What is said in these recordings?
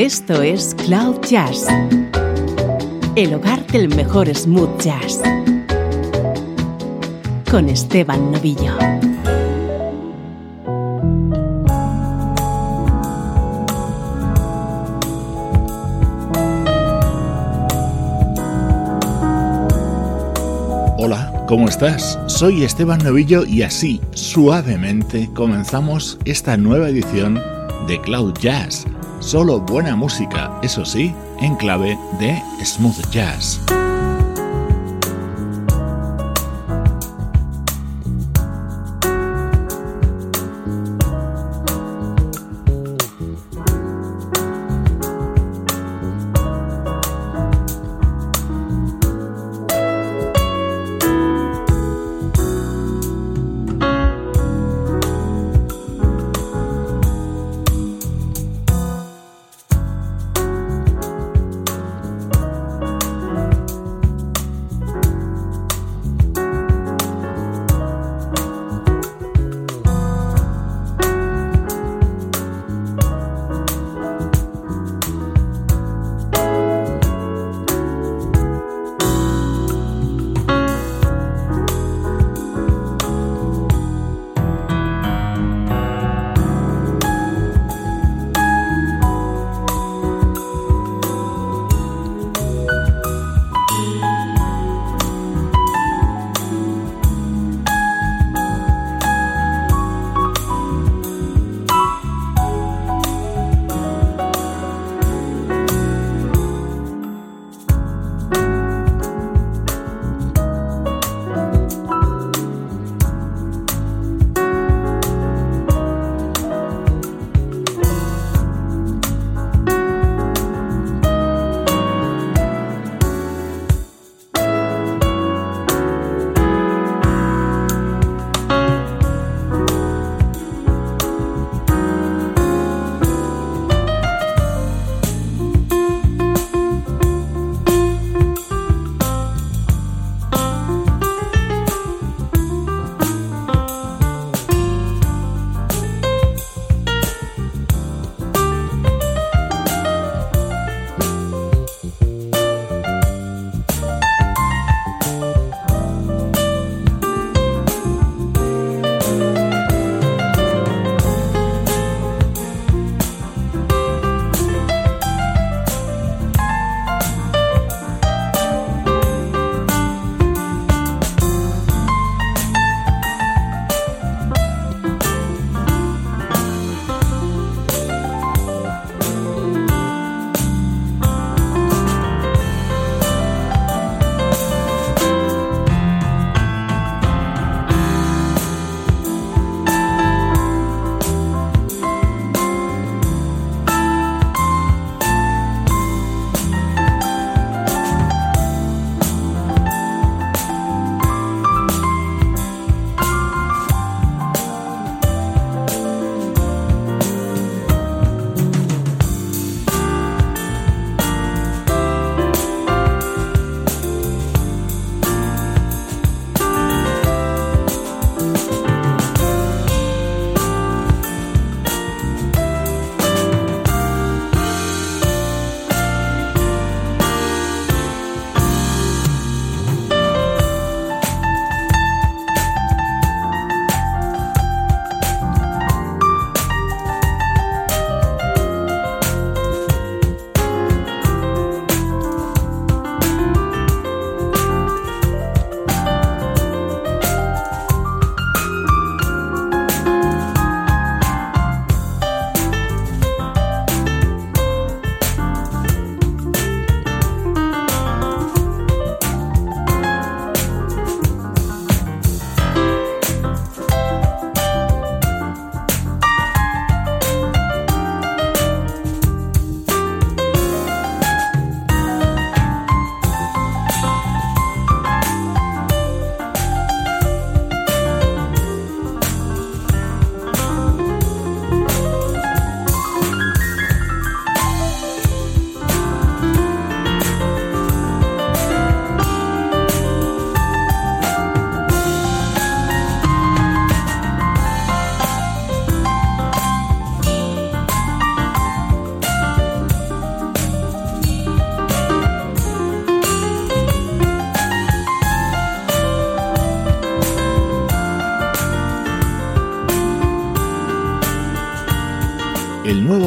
Esto es Cloud Jazz, el hogar del mejor smooth jazz, con Esteban Novillo. Hola, ¿cómo estás? Soy Esteban Novillo y así, suavemente, comenzamos esta nueva edición de Cloud Jazz Solo buena música, eso sí, en clave de smooth jazz.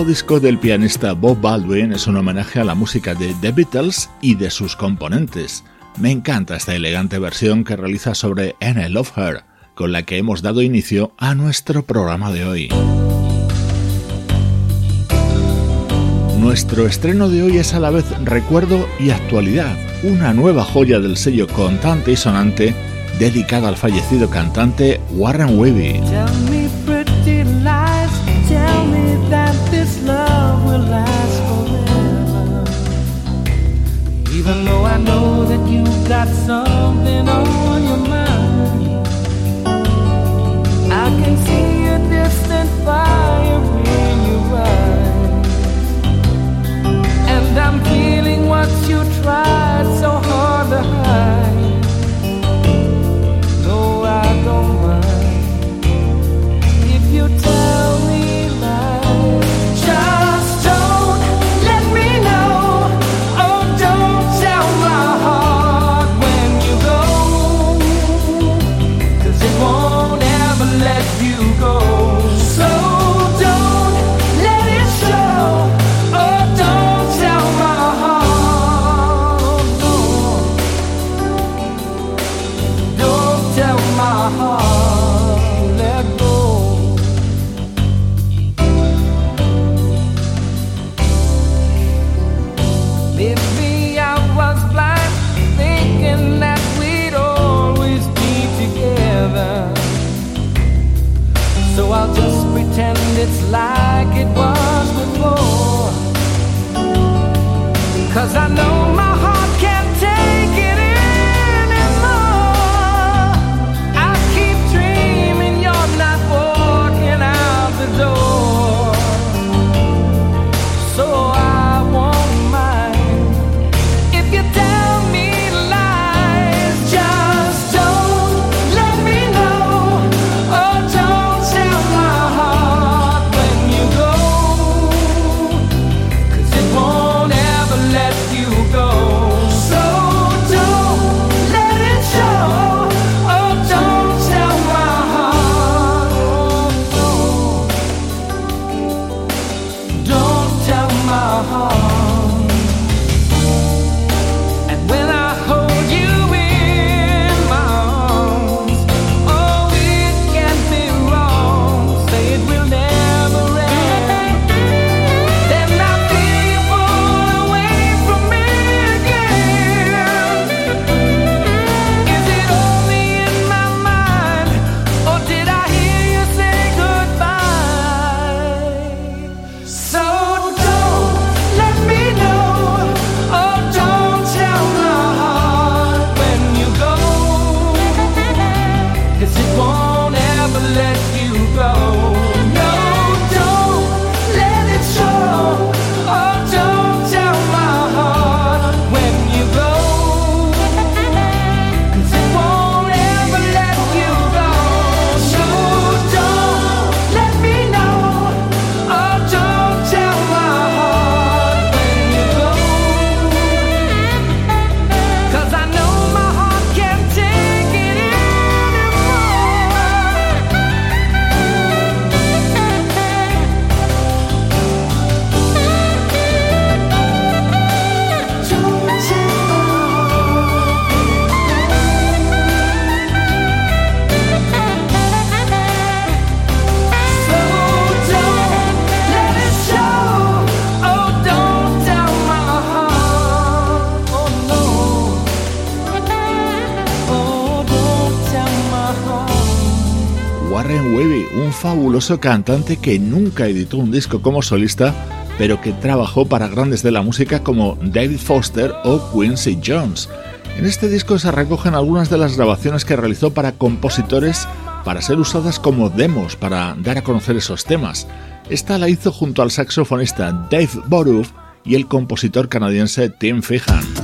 Nuevo disco del pianista Bob Baldwin es un homenaje a la música de The Beatles y de sus componentes. Me encanta esta elegante versión que realiza sobre And I Love Her, con la que hemos dado inicio a nuestro programa de hoy. Nuestro estreno de hoy es a la vez recuerdo y actualidad, una nueva joya del sello contante y sonante dedicada al fallecido cantante Warren Webby. Got something on your mind, I can see a distant fire in your eyes, and I'm feeling what you tried so hard to hide. Fabuloso cantante que nunca editó un disco como solista, pero que trabajó para grandes de la música como David Foster o Quincy Jones. En este disco se recogen algunas de las grabaciones que realizó para compositores para ser usadas como demos para dar a conocer esos temas. Esta la hizo junto al saxofonista Dave Boruff y el compositor canadiense Tim Feehan.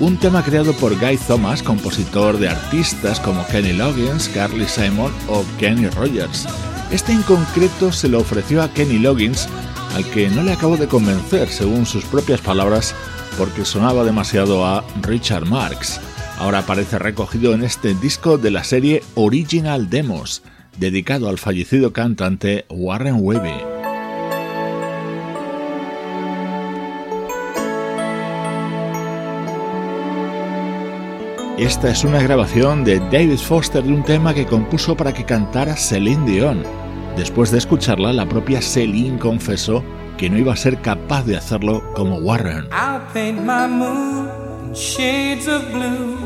Un tema creado por Guy Thomas, compositor de artistas como Kenny Loggins, Carly Simon o Kenny Rogers. Este en concreto se lo ofreció a Kenny Loggins, al que no le acabó de convencer, según sus propias palabras, porque sonaba demasiado a Richard Marx. Ahora aparece recogido en este disco de la serie Original Demos, dedicado al fallecido cantante Warren Webby. Esta es una grabación de David Foster de un tema que compuso para que cantara Celine Dion. Después de escucharla, la propia Celine confesó que no iba a ser capaz de hacerlo como Warren. I'll paint my moon in shades of blue.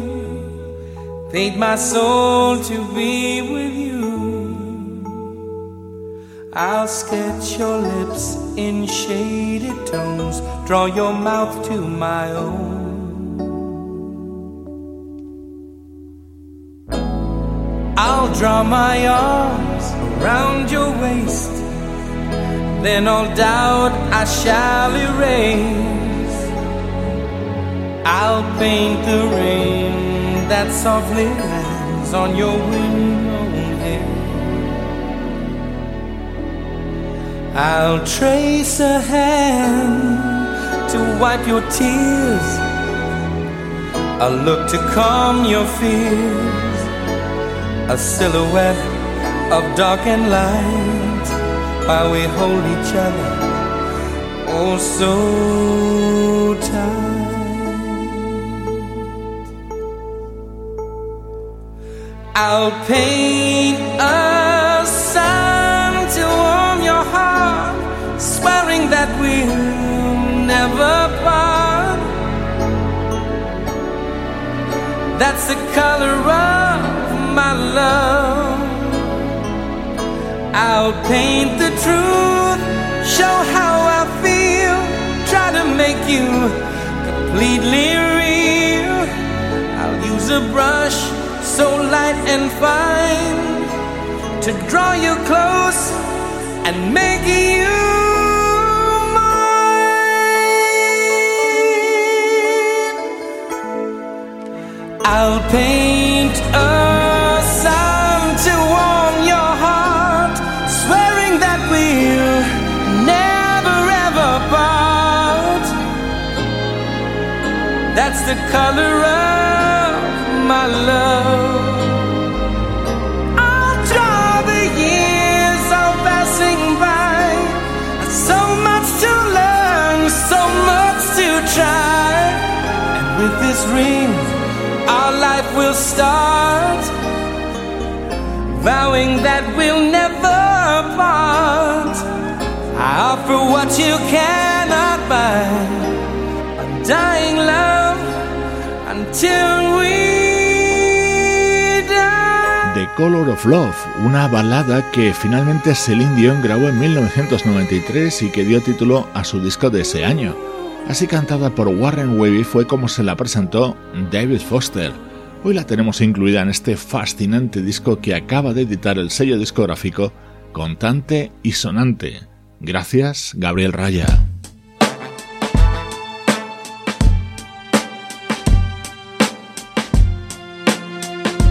Paint my soul to be with you. I'll sketch your lips in shaded tones. Draw your mouth to my own. I'll draw my arms around your waist. Then all doubt I shall erase. I'll paint the rain that softly lands on your window hair. I'll trace a hand to wipe your tears. I'll look to calm your fears a silhouette of dark and light while we hold each other oh so tight. I'll paint a sun to warm your heart, swearing that we'll never part. That's the color of love. I'll paint the truth, show how I feel, try to make you completely real. I'll use a brush so light and fine to draw you close and make you. mine. I'll paint a the color of my love. I'll draw the years all passing by. So much to learn, so much to try. And with this ring, our life will start. Vowing that we'll never part. I offer what you cannot buy. Undying love. The Color of Love, una balada que finalmente Celine Dion grabó en 1993 y que dio título a su disco de ese año. Así cantada por Warren Wavy fue como se la presentó David Foster. Hoy la tenemos incluida en este fascinante disco que acaba de editar el sello discográfico Contante y Sonante. Gracias, Gabriel Raya.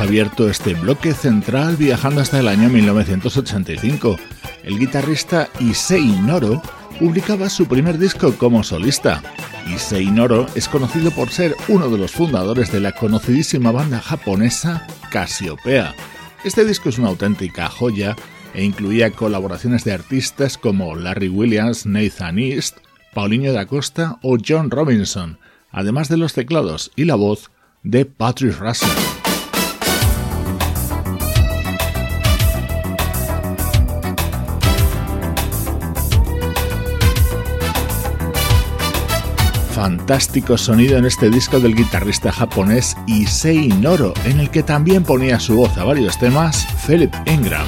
Abierto este bloque central viajando hasta el año 1985. El guitarrista Issei Noro publicaba su primer disco como solista. Issei Noro es conocido por ser uno de los fundadores de la conocidísima banda japonesa Cassiopeia. Este disco es una auténtica joya e incluía colaboraciones de artistas como Larry Williams, Nathan East, Paulinho da Costa o John Robinson, además de los teclados y la voz de Patrick Russell. Fantástico sonido en este disco del guitarrista japonés Issei Noro, en el que también ponía su voz a varios temas Philip Ingram.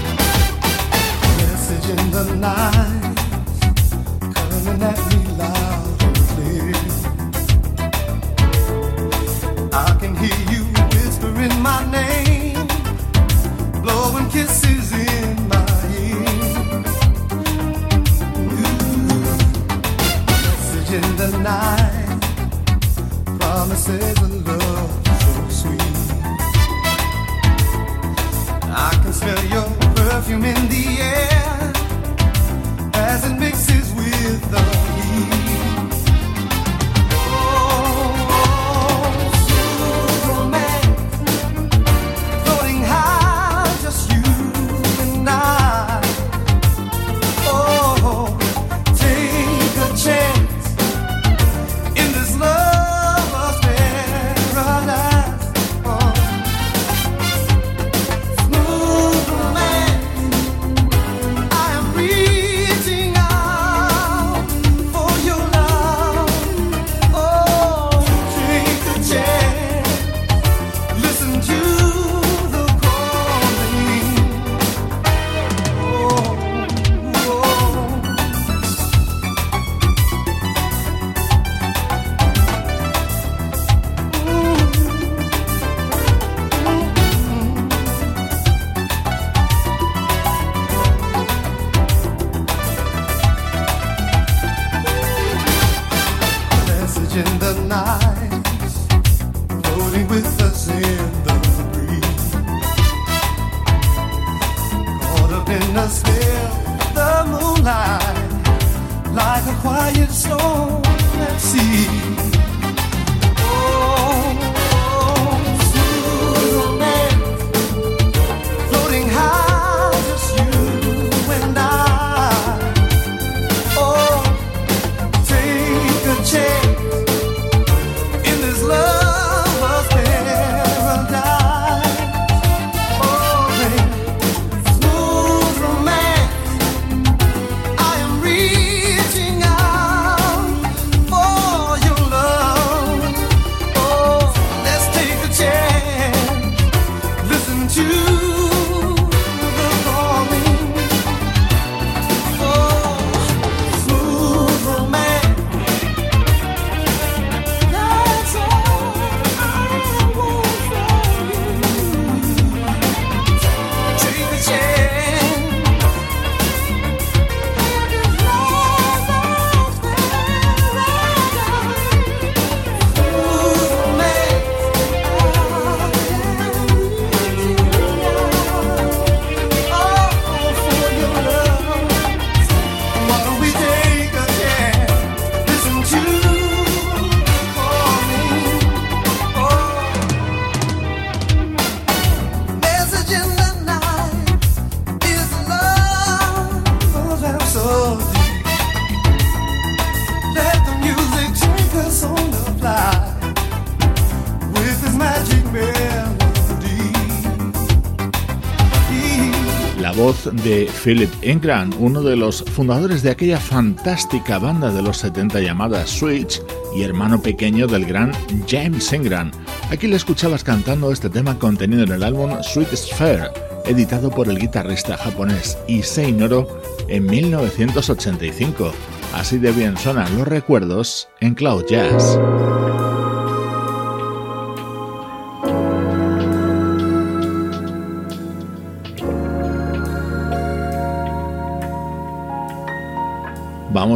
De Philip Ingram, uno de los fundadores de aquella fantástica banda de los 70 llamada Switch y hermano pequeño del gran James Ingram. Aquí le escuchabas cantando este tema contenido en el álbum Sweet Sphere, editado por el guitarrista japonés Issei Noro en 1985. Así de bien sonan los recuerdos en Cloud Jazz.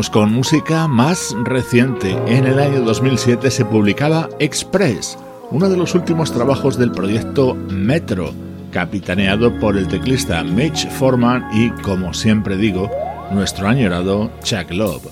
Con música más reciente. En el año 2007 se publicaba Express, uno de los últimos trabajos del proyecto Metro, capitaneado por el teclista Mitch Foreman y, como siempre digo, nuestro añorado Chuck Love.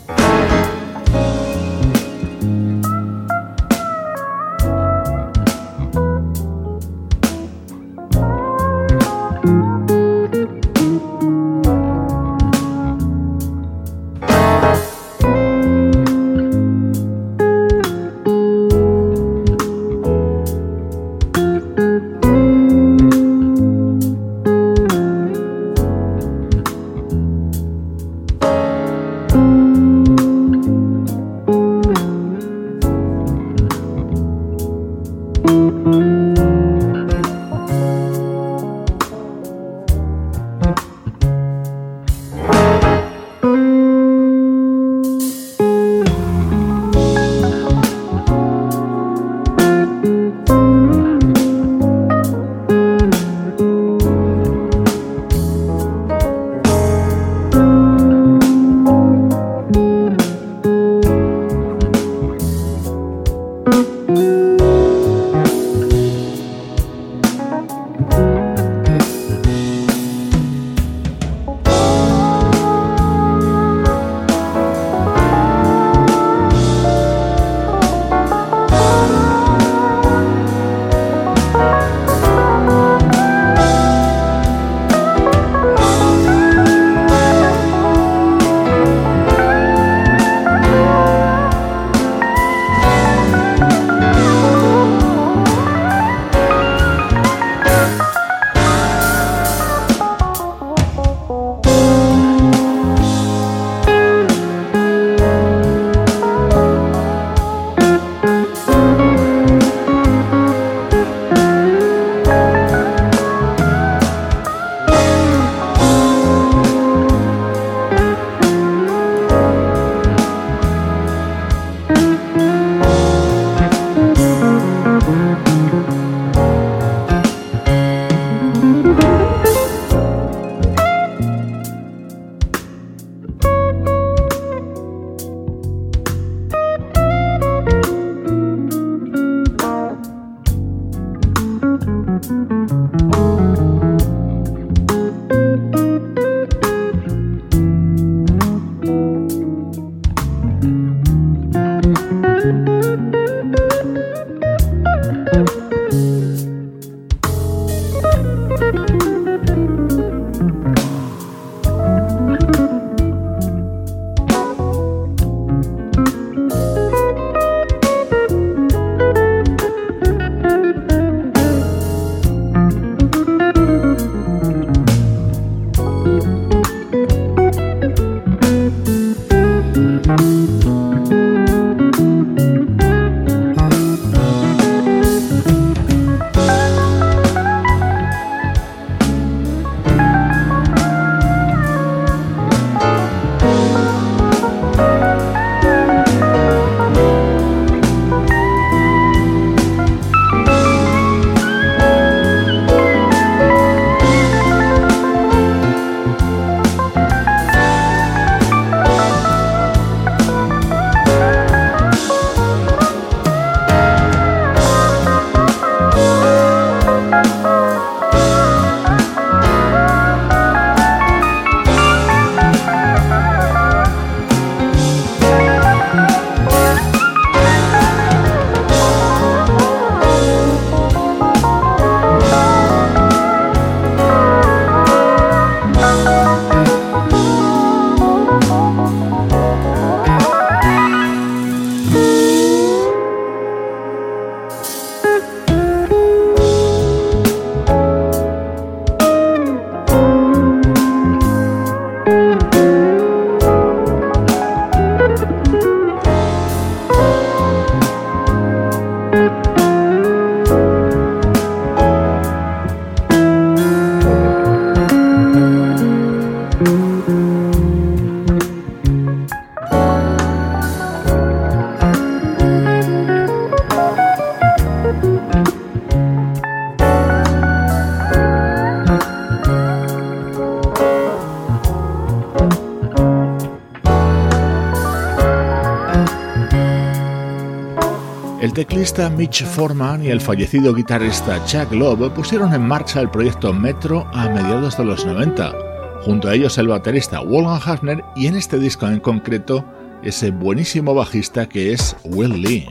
Teclista Mitch Foreman y el fallecido guitarrista Chuck Love pusieron en marcha el proyecto Metro a mediados de los 90. Junto a ellos el baterista Wolfgang Hafner y en este disco en concreto ese buenísimo bajista que es Will Lee.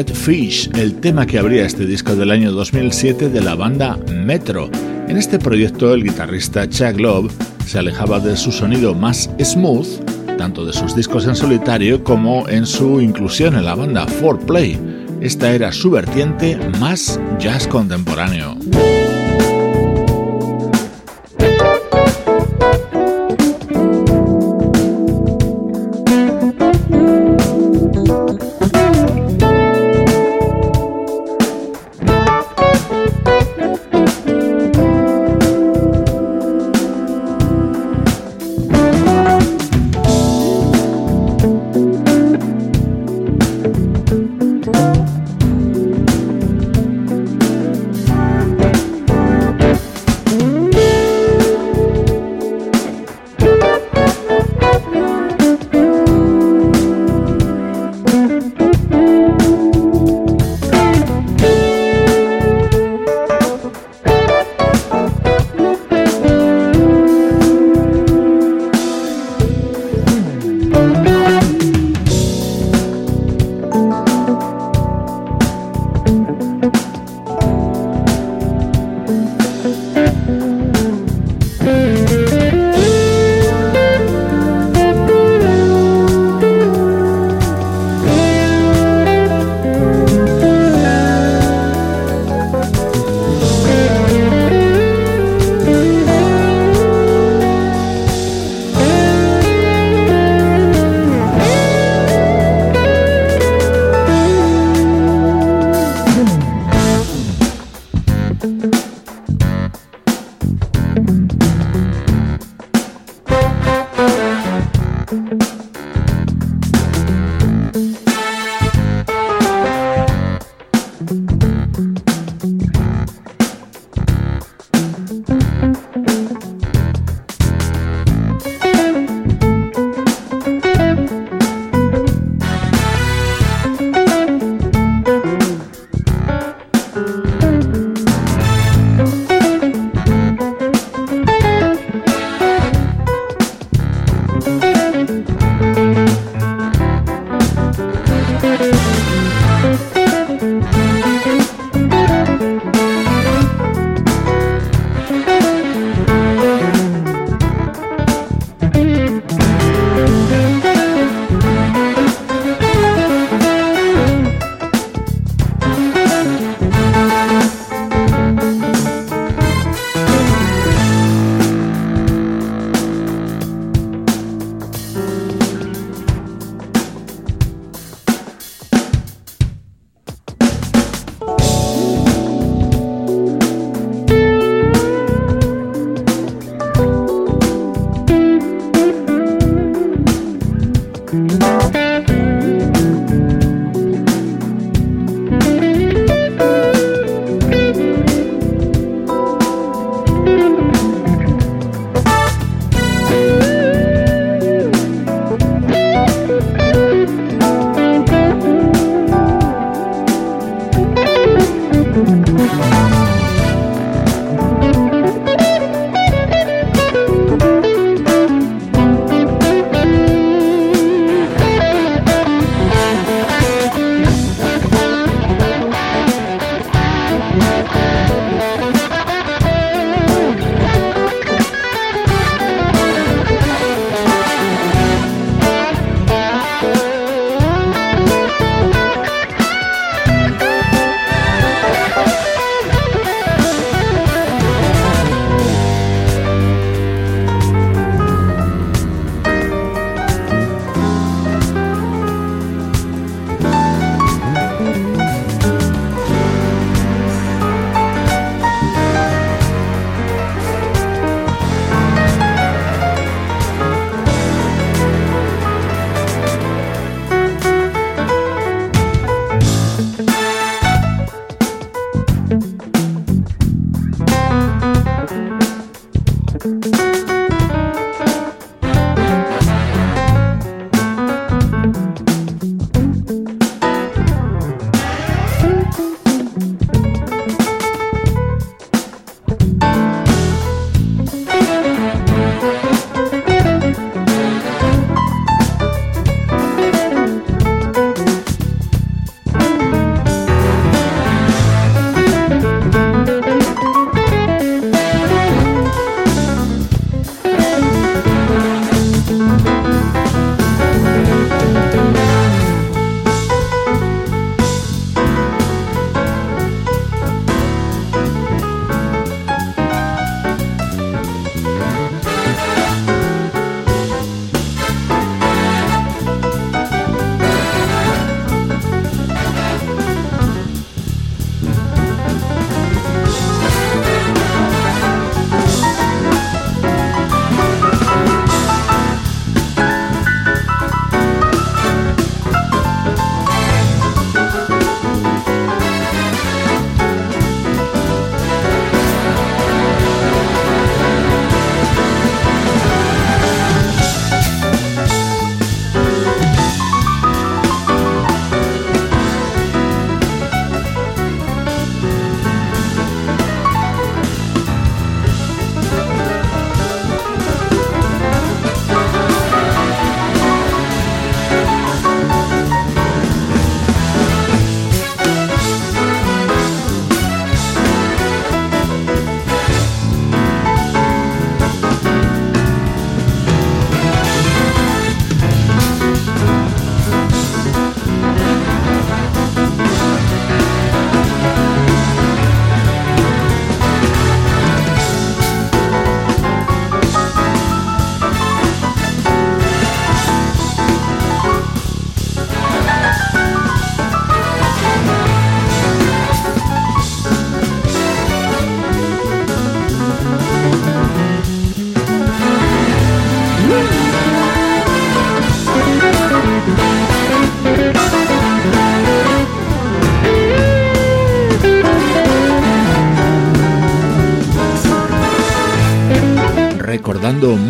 Red Fish, el tema que abría este disco del año 2007 de la banda Metro. En este proyecto el guitarrista Chuck Love se alejaba de su sonido más smooth, tanto de sus discos en solitario como en su inclusión en la banda 4Play. Esta era su vertiente más jazz contemporáneo.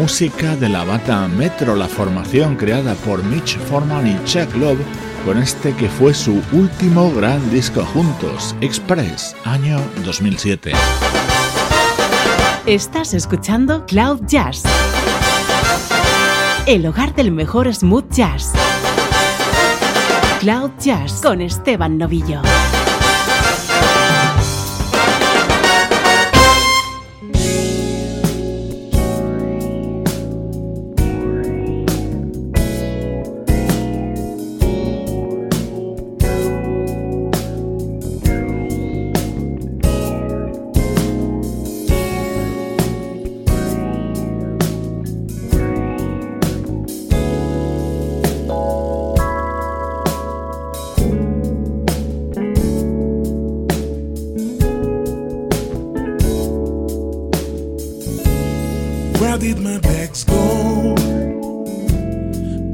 Música de la bata Metro, la formación creada por Mitch Forman y Chuck Love, con este que fue su último gran disco juntos, Express, año 2007. Estás escuchando Cloud Jazz, el hogar del mejor smooth jazz. Cloud Jazz con Esteban Novillo. Where did my bags go?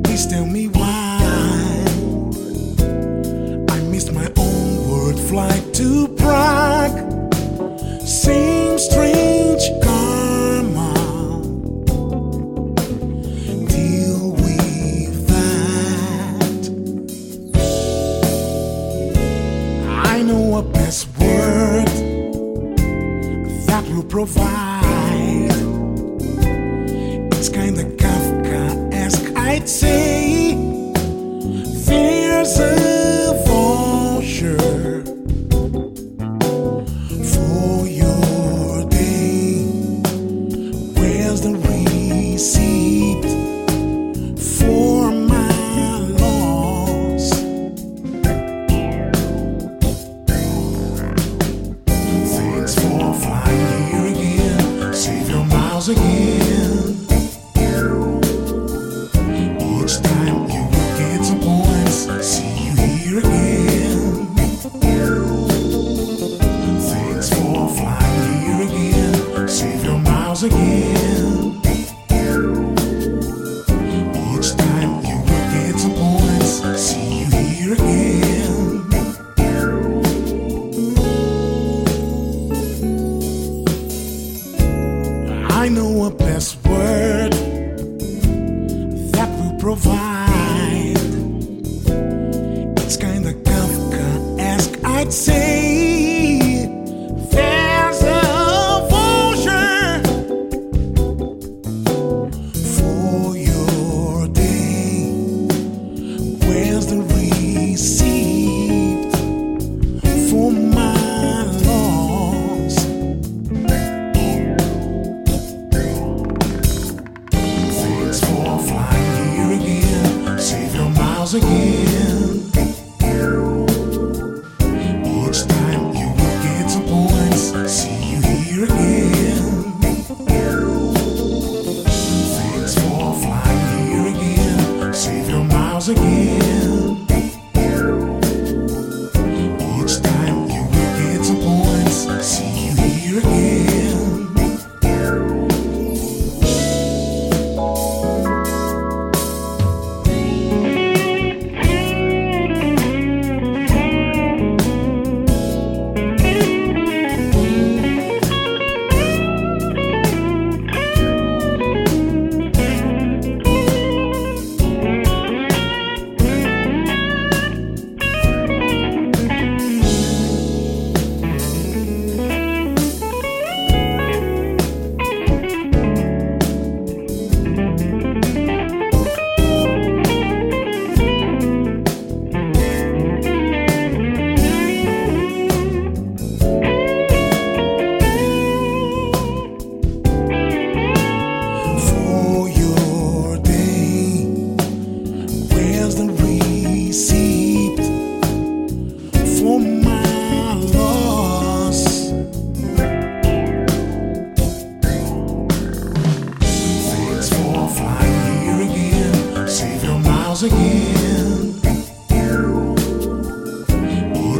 Please tell me why. I missed my own word flight to.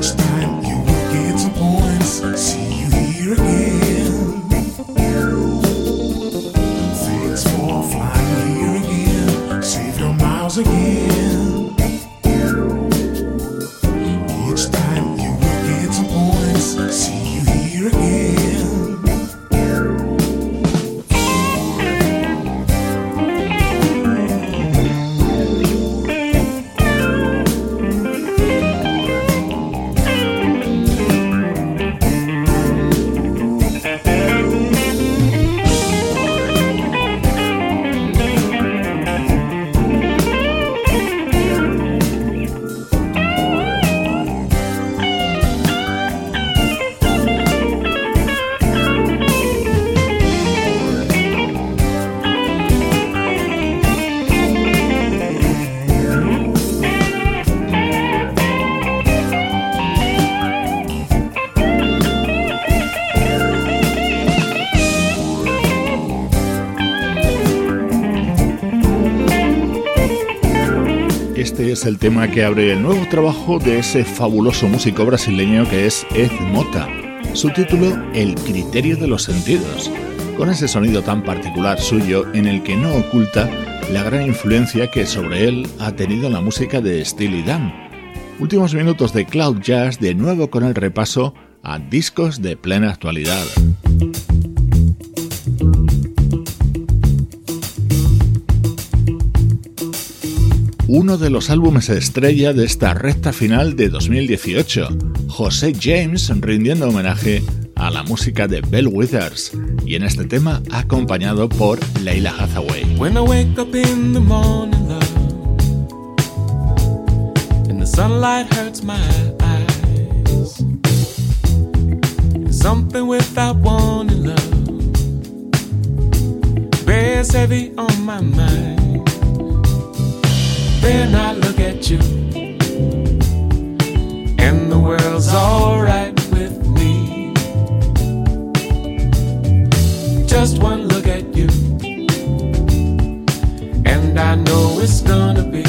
first time. Es el tema que abre el nuevo trabajo de ese fabuloso músico brasileño que es Ed Mota. Su título, El criterio de los sentidos, con ese sonido tan particular suyo en el que no oculta la gran influencia que sobre él ha tenido la música de Steely Dan. Últimos minutos de Cloud Jazz de nuevo con el repaso a discos de plena actualidad. Uno de los álbumes estrella de esta recta final de 2018, José James rindiendo homenaje a la música de Bell Withers y en este tema acompañado por Leila Hathaway. When I wake up in the morning, love, and the sunlight hurts my eyes, something without love, bears heavy on my mind. Then I look at you, and the world's alright with me. Just one look at you, and I know it's gonna be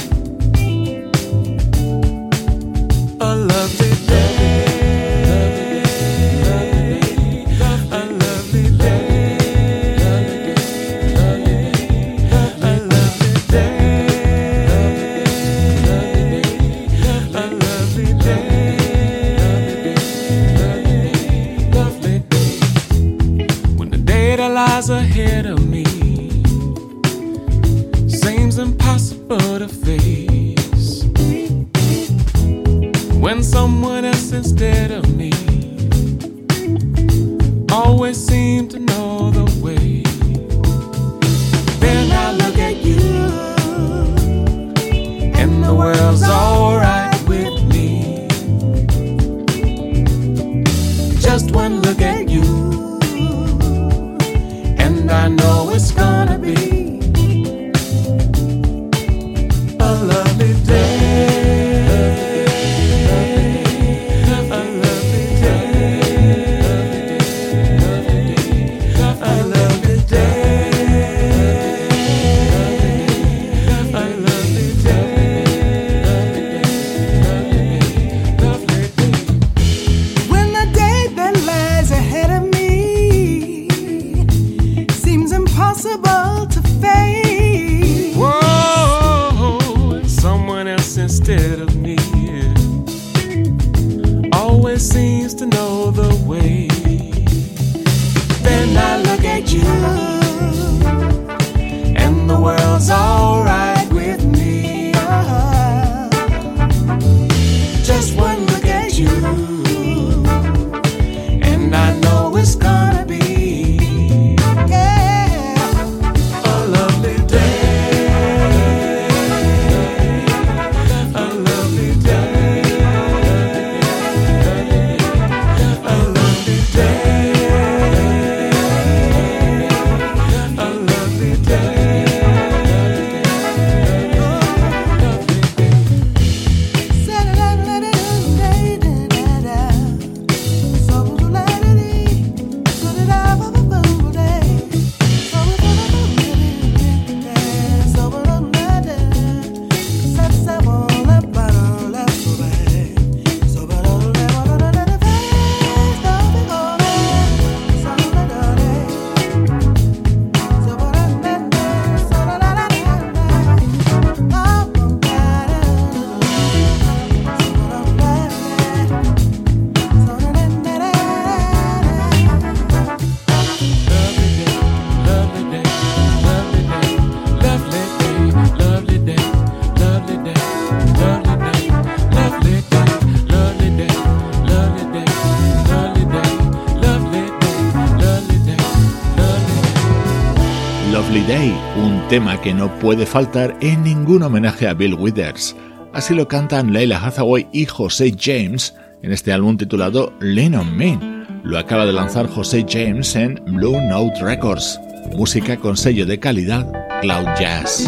Day, un tema que no puede faltar en ningún homenaje a Bill Withers. Así lo cantan Leila Hathaway y José James en este álbum titulado Lennon Man. Lo acaba de lanzar José James en Blue Note Records, música con sello de calidad Cloud Jazz.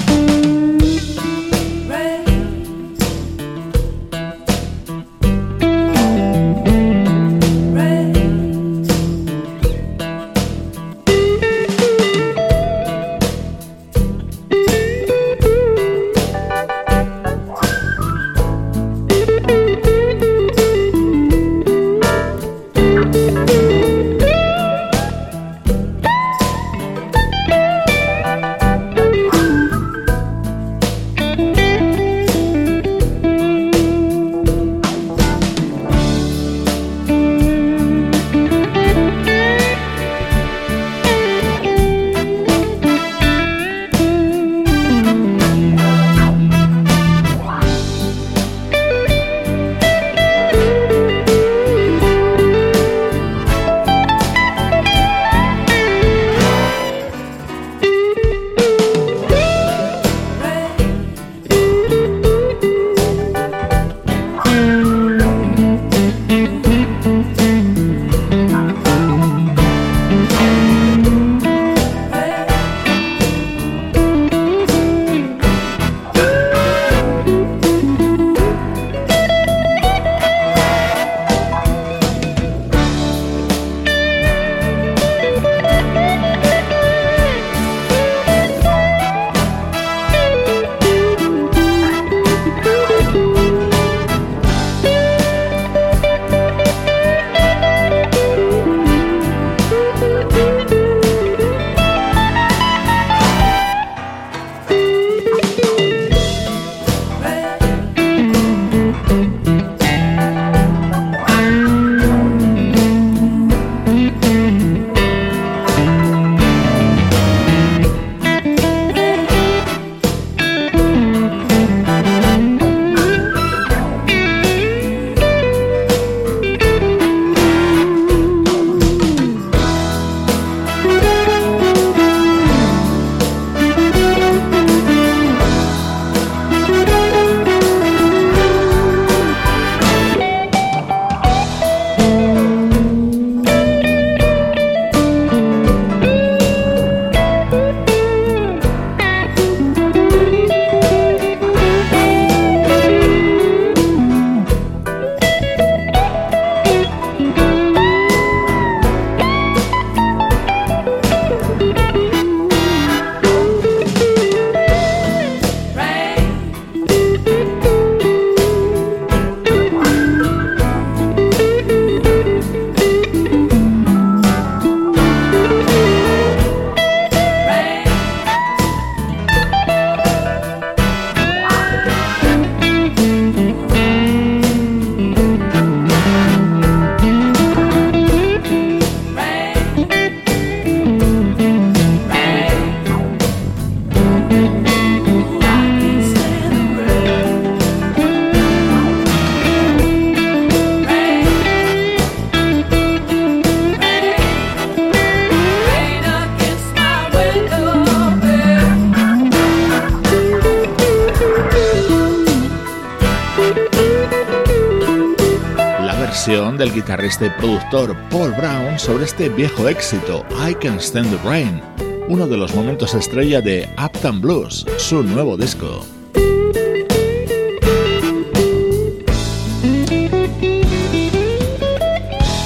Guitarrista y productor Paul Brown sobre este viejo éxito, I Can Stand the Rain, uno de los momentos estrella de Uptown Blues, su nuevo disco.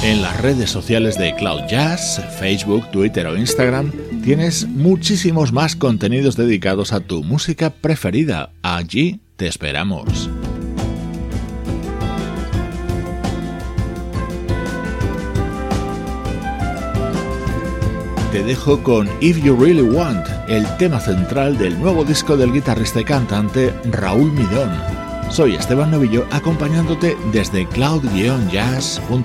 En las redes sociales de Cloud Jazz, Facebook, Twitter o Instagram, tienes muchísimos más contenidos dedicados a tu música preferida. Allí te esperamos. Te dejo con If You Really Want, el tema central del nuevo disco del guitarrista y cantante Raúl Midón. Soy Esteban Novillo acompañándote desde cloud-jazz.com.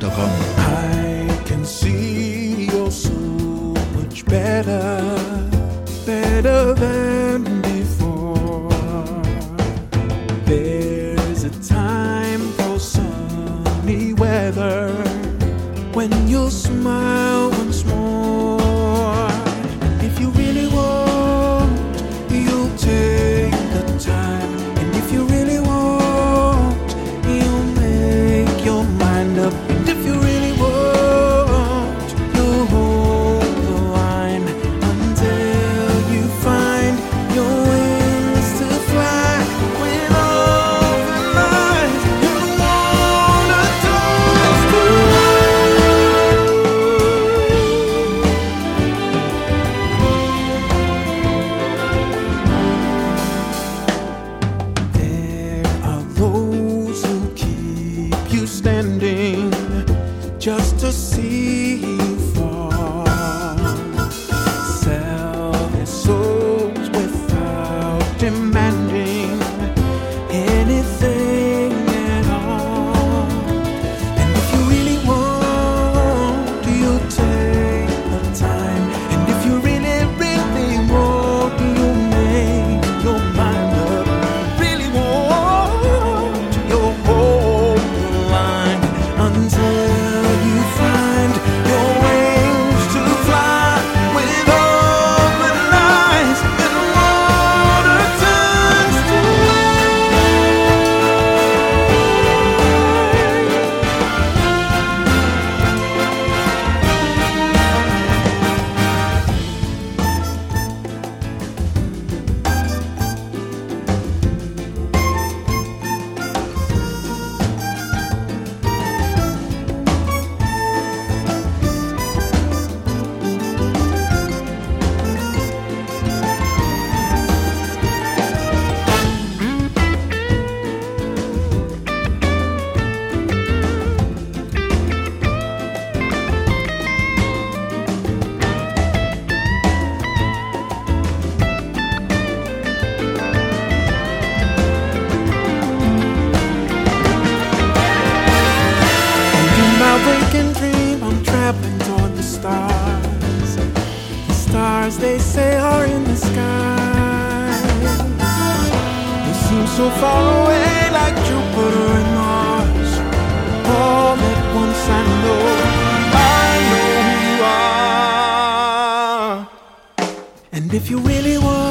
stars they say are in the sky. They seem so far away, like Jupiter and Mars. All at once I know, I know you are. And if you really want.